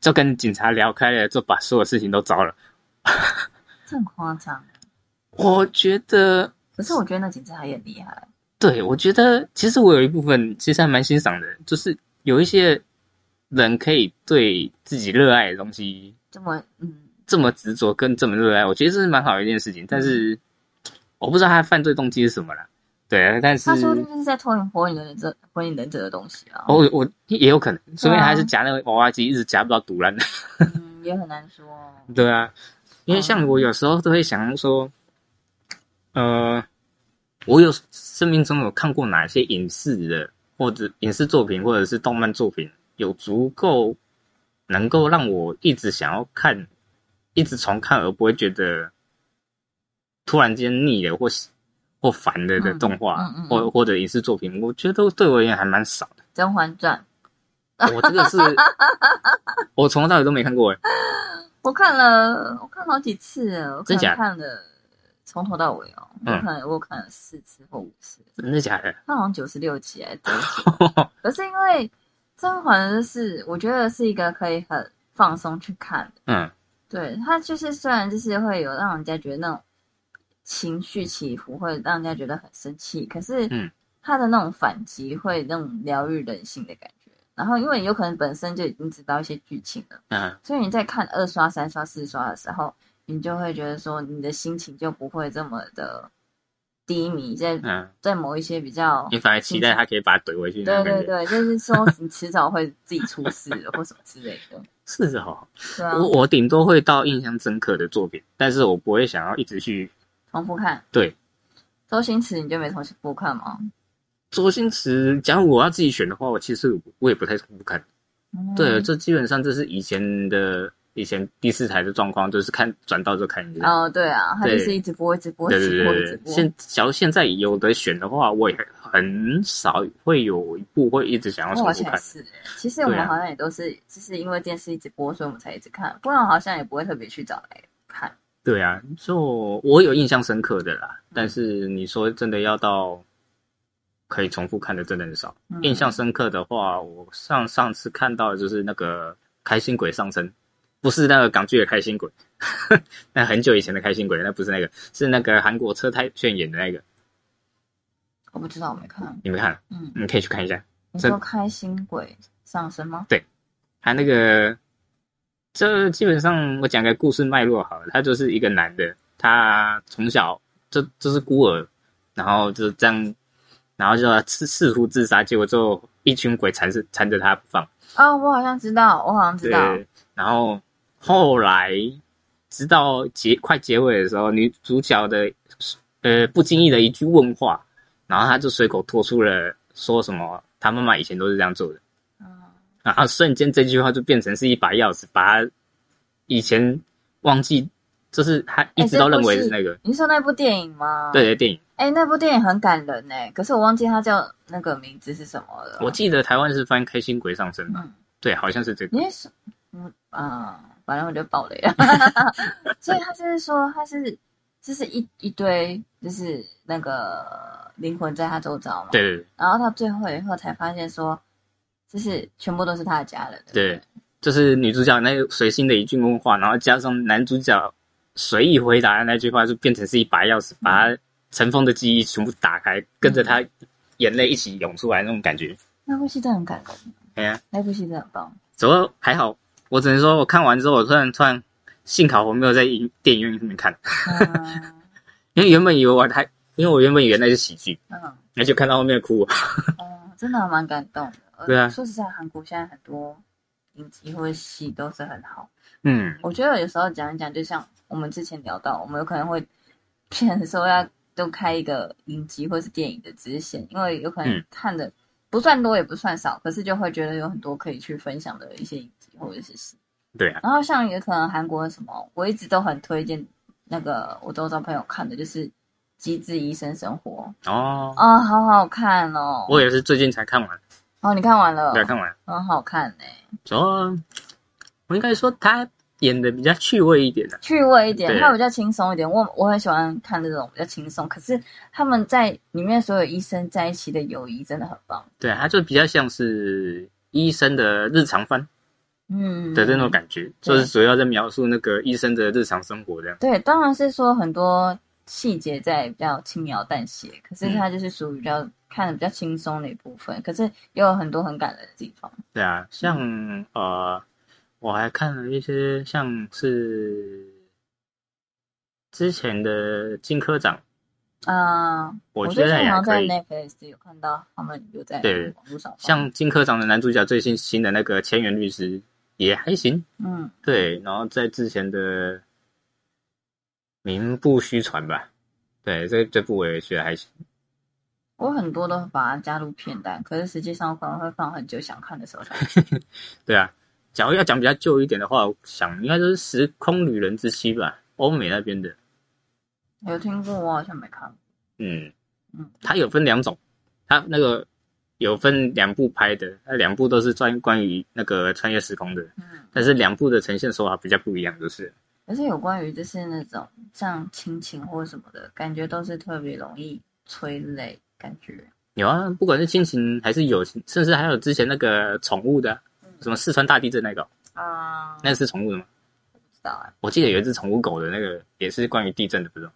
就跟警察聊开了，就把所有事情都招了。这么夸张？我觉得，可是我觉得那警察也很厉害。对，我觉得其实我有一部分其实还蛮欣赏的，就是有一些人可以对自己热爱的东西这么嗯。这么执着跟这么热爱，我觉得这是蛮好的一件事情。但是我不知道他的犯罪动机是什么啦。对啊，但是他说就是在偷火影忍者火影忍者的东西啊。我我也有可能，说明他是夹那个娃娃机，一直夹不到毒烂的。嗯，也很难说。对啊，因为像我有时候都会想说，呃，我有生命中有看过哪些影视的或者影视作品或者是动漫作品，有足够能够让我一直想要看。一直重看而不会觉得突然间腻了或或烦了的动画，或或者影视作品，我觉得对我而言还蛮少的。《甄嬛传》，我这个是，我从头到尾都没看过哎。我看了，我看好几次，我真假看了从头到尾哦。我可能我看了四次或五次，真的假的？那好像九十六集哎，多可是因为《甄嬛》是我觉得是一个可以很放松去看的，嗯。对他就是虽然就是会有让人家觉得那种情绪起伏，会让人家觉得很生气，可是嗯他的那种反击会那种疗愈人性的感觉。然后因为有可能本身就已经知道一些剧情了，嗯，所以你在看二刷、三刷、四刷的时候，你就会觉得说你的心情就不会这么的低迷，在在某一些比较，你反而期待他可以把他怼回去。对对对，就是说 你迟早会自己出事或什么之类的。是哦，我我顶多会到印象深刻的作品，但是我不会想要一直去重复看。对，周星驰你就没重复看吗？周星驰，假如我要自己选的话，我其实我也不太重复看。对，这基本上这是以前的。以前第四台的状况就是看转到就看一下。哦，对啊，它就是一直播，一直播，一直播，一直播。现假如现在有的选的话，我也很少会有一部会一直想要重复看。是，其实我们好像也都是，就是因为电视一直播，所以我们才一直看，不然好像也不会特别去找来看。对啊，就我有印象深刻的啦，但是你说真的要到可以重复看的，真的很少。印象深刻的话，我上上次看到的就是那个开心鬼上身。不是那个港剧的开心鬼，那很久以前的开心鬼，那不是那个，是那个韩国车太炫演的那个。我不知道，我没看。你没看？嗯，你可以去看一下。你说开心鬼上身吗？对，他那个，这基本上我讲个故事脉络好了，他就是一个男的，他从小就就是孤儿，然后就这样，然后就试试图自杀，结果就一群鬼缠着缠着他不放。哦，我好像知道，我好像知道。然后。后来，直到结快结尾的时候，女主角的呃不经意的一句问话，然后他就随口脱出了说什么他妈妈以前都是这样做的，然后瞬间这句话就变成是一把钥匙，把他以前忘记，就是他一直都认为是那个。你说那部电影吗？对对，电影。哎，那部电影很感人哎，可是我忘记它叫那个名字是什么了。我记得台湾是翻《开心鬼上身》吧？对，好像是这个。你是嗯啊。反正我就爆雷了，所以他就是说他是就是一一堆就是那个灵魂在他周遭嘛，对，然后到最后以后才发现说，就是全部都是他的家人，对，就是女主角那随心的一句问话，然后加上男主角随意回答的那句话，就变成是一把钥匙，把他尘封的记忆全部打开，跟着他眼泪一起涌出来那种感觉。那部戏真的很感人，对啊，那部戏真的很棒，怎么还好？我只能说，我看完之后，我突然突然幸好我没有在影电影院里面看，因为原本以为我还因为我原本以为那是喜剧，嗯，那就看到后面哭。哦，真的蛮感动的。呃对啊说实在，韩国现在很多影集或者戏都是很好。嗯，我觉得有时候讲一讲，就像我们之前聊到，我们有可能会骗说要都开一个影集或是电影的支线，因为有可能嗯看的不算多也不算少，可是就会觉得有很多可以去分享的一些影集或者是戏。对啊，然后像有可能韩国的什么，我一直都很推荐那个我周遭朋友看的，就是《机智医生生活》哦，啊、好好看哦。我也是最近才看完，哦，你看完了？对，看完。很好看呢、主要我应该说他演的比较趣味一点的、趣味一点，他比较轻松一点。我我很喜欢看这种比较轻松，可是他们在里面所有医生在一起的友谊真的很棒。对，他就比较像是医生的日常番嗯，的那种感觉，就是主要在描述那个医生的日常生活这样。对，当然是说很多细节在比较轻描淡写，可是它就是属于比较看的比较轻松的一部分，可是也有很多很感人的地方。对啊，像呃，我还看了一些像是之前的金科长，啊、我觉得我最近好像在也可以。Netflix 有看到他们有在对网络上像金科长的男主角最新新的那个千元律师也还行，嗯对，然后在之前的名不虚传吧，对，这这部我也觉得还行。我很多都把它加入片单，可是实际上我可能会放很久想看的时候才。对啊，假如要讲比较旧一点的话，我想应该就是《时空旅人之妻》吧，欧美那边的。有听过，我好像没看过。嗯嗯，它有分两种，它那个有分两部拍的，那两部都是专关于那个穿越时空的，嗯，但是两部的呈现手法比较不一样，就是可是有关于就是那种像亲情或什么的感觉，都是特别容易催泪，感觉。有啊，不管是亲情还是友情，甚至还有之前那个宠物的，什么四川大地震那个，啊、那是宠物的吗？不知道啊，我记得有一只宠物狗的那个也是关于地震的，不是吗？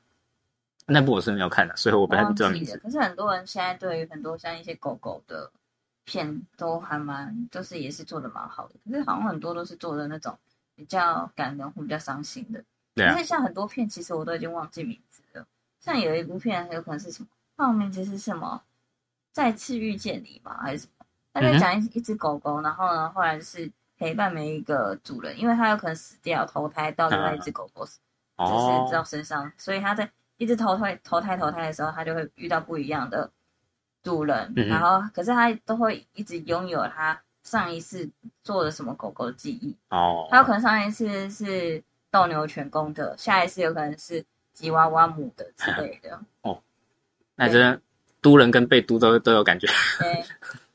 那部我是没有看的，所以我不太忘知道。可是很多人现在对于很多像一些狗狗的片都还蛮，就是也是做的蛮好的。可是好像很多都是做的那种比较感人或比较伤心的。对啊可是，像很多片，其实我都已经忘记名字了。像有一部片，有可能是什么？它的名字是什么？再次遇见你吧？还是什么？他在讲一一只狗狗，然后呢，后来是陪伴每一个主人，因为它有可能死掉，投胎到另外一只狗狗，就是哦，到身上，所以它在一直投胎、投胎、投胎的时候，他就会遇到不一样的主人，嗯然后可是他都会一直拥有他上一次做的什么狗狗的记忆。哦，他有可能上一次是斗牛犬公的，下一次有可能是吉娃娃母的之类的。哦那真的督人跟被督都都有感觉。对，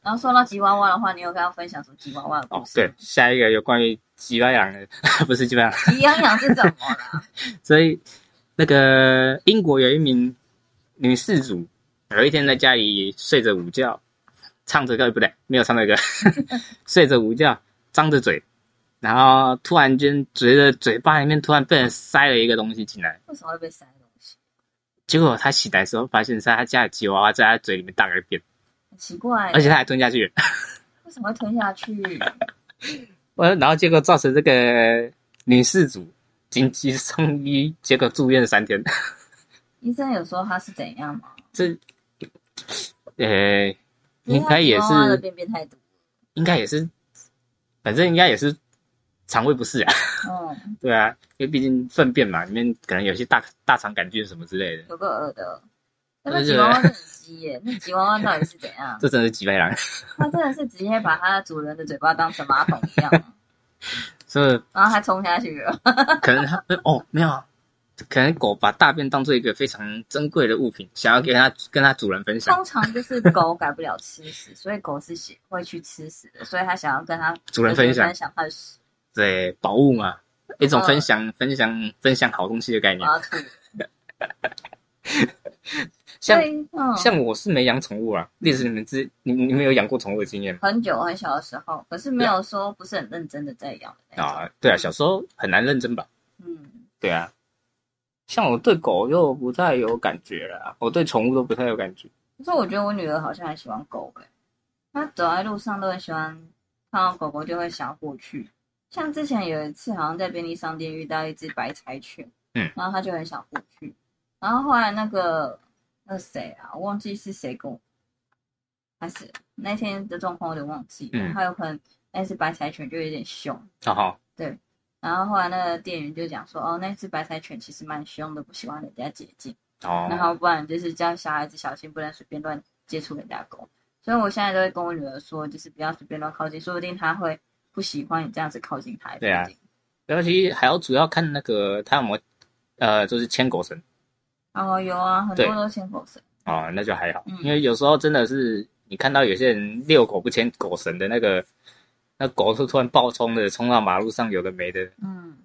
然后说到吉娃娃的话，你有跟他分享什么吉娃娃的故，事？哦对，，下一个有关于吉巴羊的，不是吉巴羊，吉养养是怎么啦？所以那个英国有一名女事主，有一天在家里睡着午觉，唱着歌不对，没有唱着歌，睡着午觉，张着嘴，然后突然间觉得嘴巴里面突然被人塞了一个东西进来，为什么会被塞东西？结果他起来的时候发现是他家的吉娃娃在他嘴里面大了便，很奇怪，而且他还吞下去了。为什么会吞下去？我然后结果造成这个女事主紧急送医，结果住院三天。医生有说他是怎样吗？这，呃，应该也是，便便太毒。应该也是，反正应该也是肠胃不适啊。嗯，对啊，因为毕竟粪便嘛，里面可能有些大大肠杆菌什么之类的，有个恶的。那个吉娃娃真的很鸡耶，那吉娃娃到底是怎样？这真的是几百狼。它真的是直接把它的主人的嘴巴当成马桶一样，所以然后还冲下去了。可能它哦没有啊，可能狗把大便当做一个非常珍贵的物品，想要跟它跟它主人分享。通常就是狗改不了吃屎，所以狗是喜会去吃屎的，所以它想要跟它主人分享分享它的屎，对，宝物嘛，一种嗯分享、分享、分享好东西的概念。像嗯，像我是没养宠物啊，历史你们知你你们有养过宠物的经验吗？很久很小的时候，可是没有说不是很认真的在养的。啊，对啊，小时候很难认真吧？嗯，对啊，像我对狗又不太有感觉了，我对宠物都不太有感觉。可是我觉得我女儿好像很喜欢狗诶、她走在路上都很喜欢看到狗狗就会想过去。像之前有一次好像在便利商店遇到一只白柴犬，嗯然后她就很想过去，然后后来那个那那谁啊？我忘记是谁跟我，还是那天的状况有点忘记了。嗯还有可能那只白柴犬就有点凶，哦对，然后后来那个店员就讲说，哦，那只白柴犬其实蛮凶的，不喜欢人家接近，哦，然后不然就是叫小孩子小心，不能随便乱接触人家狗。所以我现在都会跟我女儿说，就是不要随便乱靠近，说不定她会不喜欢你这样子靠近她。对啊尤其还要主要看那个他有没有呃，就是牵狗绳哦，有啊，很多都牵狗绳。哦，那就还好，嗯因为有时候真的是你看到有些人遛狗不牵狗绳的那个，那狗是突然暴冲的冲到马路上，有的没的，嗯，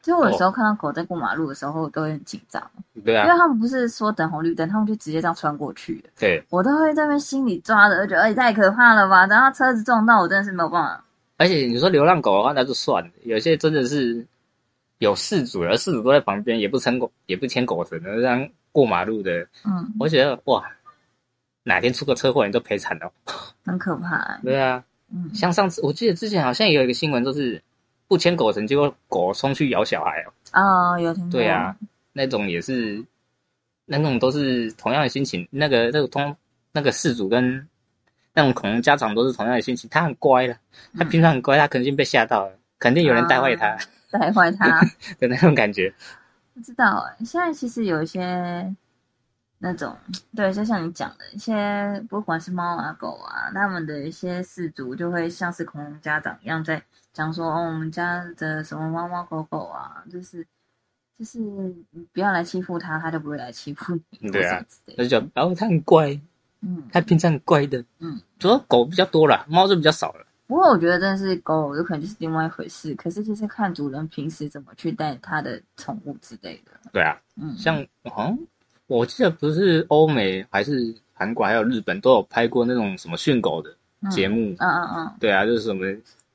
其实我有时候看到狗在过马路的时候，我都会很紧张，对啊因为他们不是说等红绿灯，他们就直接这样穿过去的，对，我都会在那边心里抓着，觉得哎太可怕了吧！等到车子撞到我，真的是没有办法。而且你说流浪狗的话，那就算了，有些真的是有事主，而事主都在旁边，也不牵狗，也不牵狗绳的，这样过马路的，嗯，我觉得哇，哪天出个车祸你都赔惨了。很可怕、欸。对啊，嗯，像上次我记得之前好像也有一个新闻，就是不牵狗绳，结果狗冲去咬小孩哦。哦，有听过。对啊，那种也是，那种都是同样的心情。那个那个通那个事主跟那种恐龙家长都是同样的心情。他很乖了，他嗯平常很乖，他肯定被吓到了，肯定有人带坏他啊带坏它。的那种感觉。不知道哎、现在其实有一些那种，对，就像你讲的一些，不管是猫啊狗啊，他们的一些氏族就会像是恐龙家长一样在讲说，哦，我们家的什么猫猫狗狗啊，就是就是你不要来欺负它，它就不会来欺负你，对啊然后他很乖，嗯。他平常很乖的。嗯，主要狗比较多啦，猫就比较少了。不过我觉得真的是狗有可能就是另外一回事，可是就是看主人平时怎么去带他的宠物之类的。对啊，嗯，像好像我记得不是欧美还是韩国还有日本都有拍过那种什么训狗的节目。嗯嗯嗯，对啊，就是什么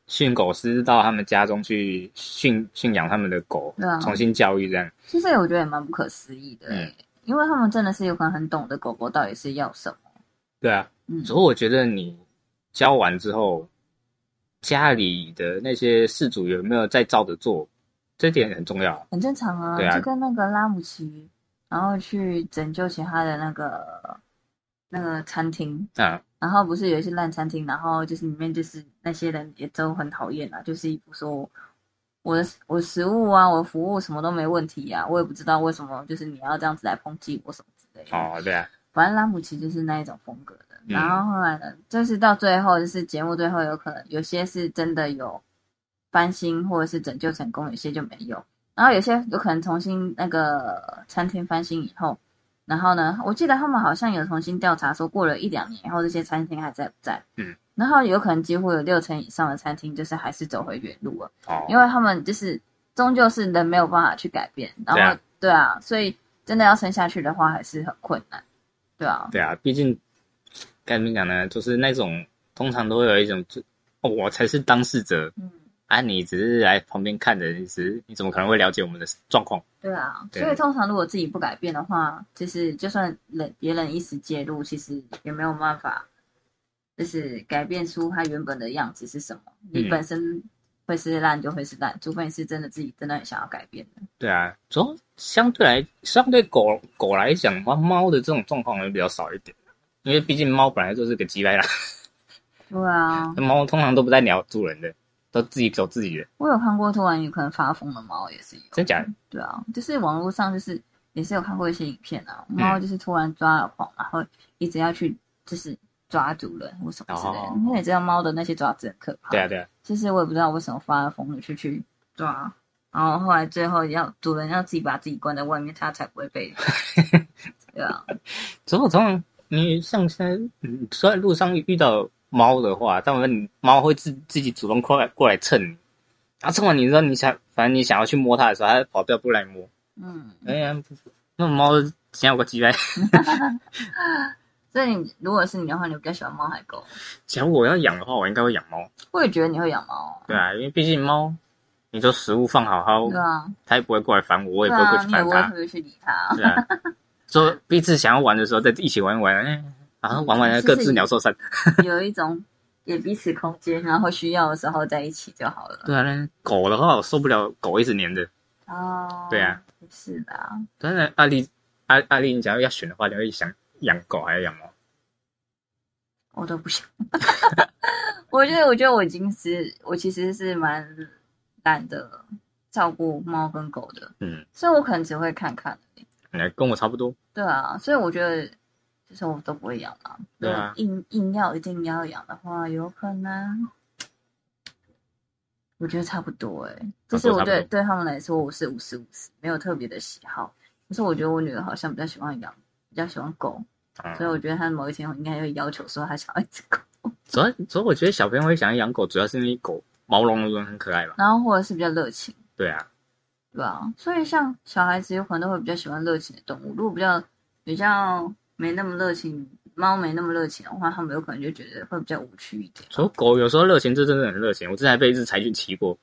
训狗师到他们家中去训训养他们的狗，对啊重新教育这样。其实我觉得也蛮不可思议的、欸，嗯因为他们真的是有可能很懂得狗狗到底是要什么。对啊，嗯，所以我觉得你教完之后，家里的那些事主有没有在照着做，这点很重要。很正常啊，对啊就跟那个拉姆齐，然后去拯救其他的那个那个餐厅，啊，然后不是有一些烂餐厅，然后就是里面就是那些人也都很讨厌啊，就是一副说我的我的食物啊，我的服务什么都没问题啊，我也不知道为什么就是你要这样子来抨击我什么之类的。哦，对啊，反正拉姆奇就是那一种风格的。嗯然后后来呢，就是到最后，就是节目最后有可能有些是真的有翻新或者是拯救成功，有些就没有。然后有些有可能重新那个餐厅翻新以后，然后呢，我记得他们好像有重新调查说，过了一两年以后，这些餐厅还在不在？嗯。然后有可能几乎有六成以上的餐厅就是还是走回原路了。哦，因为他们就是终究是人没有办法去改变，然后对啊对啊，所以真的要撑下去的话还是很困难，对啊，对啊，毕竟该怎么讲呢，就是那种通常都会有一种，就哦，我才是当事者嗯，啊，你只是来旁边看的，你只是你怎么可能会了解我们的状况？对啊，对所以通常如果自己不改变的话，就是就算人别人一时介入，其实也没有办法，就是改变出它原本的样子是什么。你嗯本身会是烂就会是烂，除非你是真的自己真的很想要改变的。对啊，主要相对来相对狗狗来讲的话，猫的这种状况会比较少一点，因为毕竟猫本来就是个鸡掰啦，对啊，猫通常都不在鸟主人的，都自己走自己的。我有看过突然有可能发疯的猫，也是有。真假的？对啊，就是网络上就是也是有看过一些影片啊，嗯猫就是突然抓了狂，然后一直要去就是抓主人或什么之类的。哦因为你知道猫的那些爪子很可怕。对啊，对啊，其实我也不知道为什么发了疯的去去抓，然后后来最后要主人要自己把自己关在外面，它才不会被。对啊，之后通常你像现在嗯，在路上遇到猫的话，大部分猫会自自己主动过来过来蹭你，然后蹭完你之后，你想反正你想要去摸它的时候，它跑掉不来摸。嗯，哎呀，那猫想有个鸡掰。所以你如果是你的话，你比较喜欢猫还是狗？假如我要养的话，我应该会养猫。我也觉得你会养猫。对啊，因为毕竟猫，你说食物放好好，对啊，它也不会过来烦我，我也不会过啊，去烦它你也不会特。别去理它。对啊，说彼此想要玩的时候，再一起玩一玩，哎，然后玩完了各自鸟兽散。有一种给彼此空间，然后需要的时候在一起就好了。对啊，那狗的话我受不了，狗一直黏着。哦，对啊，是的啊，当然，阿丽阿阿丽，你假如要选的话，你会想养狗还是养猫？我都不想。我觉得，我觉得我已经是，我其实是蛮懒得照顾猫跟狗的，嗯，所以我可能只会看看而已。哎，跟我差不多。对啊，所以我觉得，其实我都不会养啊。对啊硬硬要一定要养的话，有可能，我觉得差不多哎、就是我对对他们来说，我是五十五十，没有特别的喜好。可是我觉得我女儿好像比较喜欢养，比较喜欢狗，嗯所以我觉得她某一天应该会要求说她想要一只狗，主要主要我觉得小朋友会想要养狗，主要是因为狗毛茸茸很可爱吧？然后或者是比较热情。对啊，对啊？所以像小孩子有可能都会比较喜欢热情的动物，如果比较比较没那么热情，猫没那么热情的话，他们有可能就觉得会比较无趣一点，所以狗有时候热情，这真的很热情。我之前还被一只柴犬骑过，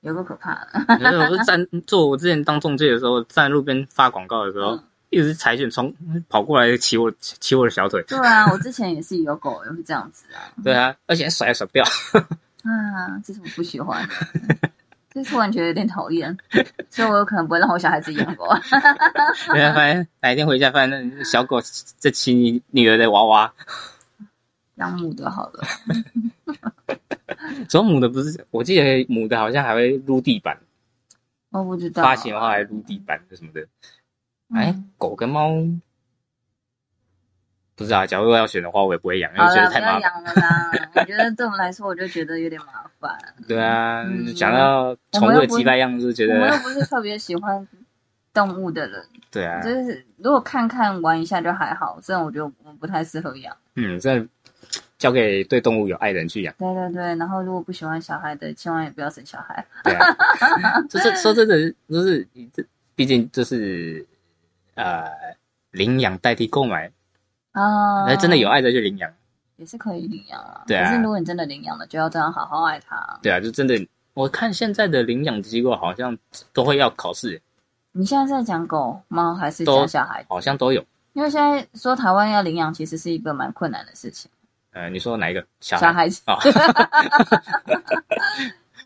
有个可怕的。因为我是站做我之前当中介的时候，站路边发广告的时候，嗯一只柴犬从跑过来骑我骑我的小腿。对啊，我之前也是有狗，也会这样子啊。对啊，而且还甩也甩不掉。啊，这是我不喜欢的，这突然觉得有点讨厌，所以我有可能不会让我小孩子养狗。然后发现哪一天回家，发现那小狗在骑你女儿的娃娃。养母的好了，只有母的不是，我记得母的好像还会撸地板，我不知道。发情的话还撸地板什么的。哎、嗯狗跟猫不知道，假如要选的话，我也不会养，因为觉得太麻烦。要养了啦。我觉得对我们来说，我就觉得有点麻烦。对啊，嗯讲到宠物的击败样，子觉得我们又不是特别喜欢动物的人，对啊，就是如果看看玩一下就还好。虽然我觉得我们不太适合养，嗯，这交给对动物有爱的人去养。对对对。然后如果不喜欢小孩的，千万也不要生小孩。对啊，就是说真的，就是你这毕竟就是呃领养代替购买，啊，那真的有爱的就领养。也是可以领养啊。对啊可是如果你真的领养了，就要这样好好爱它。对啊，就真的，我看现在的领养机构好像都会要考试，你现在在讲狗、猫还是都讲小孩？好像都有。因为现在说台湾要领养，其实是一个蛮困难的事情。呃，你说哪一个小孩？小孩子，啊，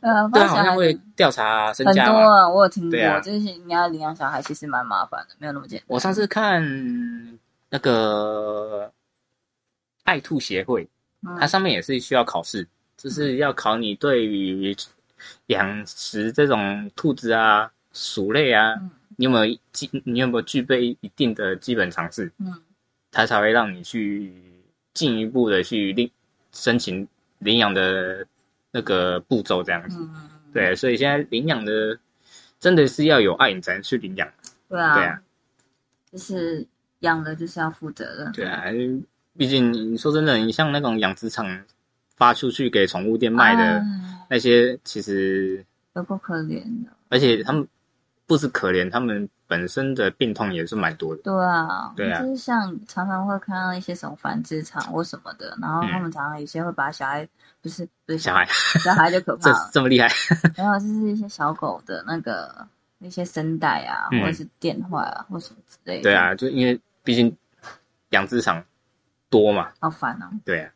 呃，对好像会调查身很家很。多啊，我有听过，就是你要领养小孩，其实蛮麻烦的，没有那么简单。我上次看那个爱兔协会，它嗯上面也是需要考试，就是要考你对于养殖这种兔子啊、鼠类啊，嗯。你有没有基，你有没有具备一定的基本常识，嗯。它才会让你去进一步的去领申请领养的那个步骤这样子。嗯，对，所以现在领养的真的是要有爱，你才能去领养。对啊，对啊，就是养了就是要负责任。对啊，毕竟你说真的，你像那种养殖场发出去给宠物店卖的哎那些，其实有够可怜的。而且他们不是可怜，他们本身的病痛也是蛮多的。对啊，对啊就是像常常会看到一些什么繁殖场或什么的，然后他们常常有些会把小孩，不是不是小孩，小孩就可 怕这了，这么厉害，然后就是一些小狗的那个那些声带啊，嗯或者是电坏啊，或什么之类的。对，啊，就因为毕竟养殖场多嘛，好烦哦。对啊，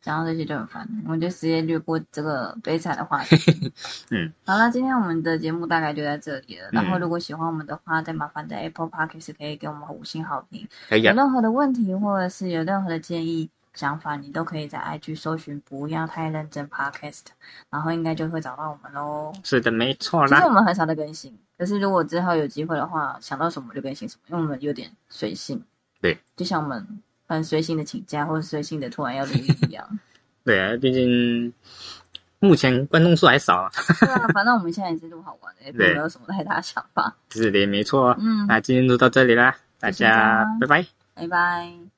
讲到这些就很烦，我们就直接略过这个悲惨的话题。嗯，好了，今天我们的节目大概就在这里了。嗯然后如果喜欢我们的话，再麻烦在 Apple Podcast 可以给我们五星好评。可以啊，有任何的问题或者是有任何的建议、想法，你都可以在 IG 搜寻“不要太认真 Podcast”，然后应该就会找到我们喽。是的，没错啦其实我。们很少在更新，可是如果之后有机会的话，想到什么就更新什么，因为我们有点随性。对，就像我们很随性的请假，或者随性的突然要录音一样。对啊，毕竟目前观众数还少啊，对啊，反正我们现在也是录好玩的，也没有什么太大想法。是的，没错。嗯，那今天就到这里啦，大家拜拜。拜拜。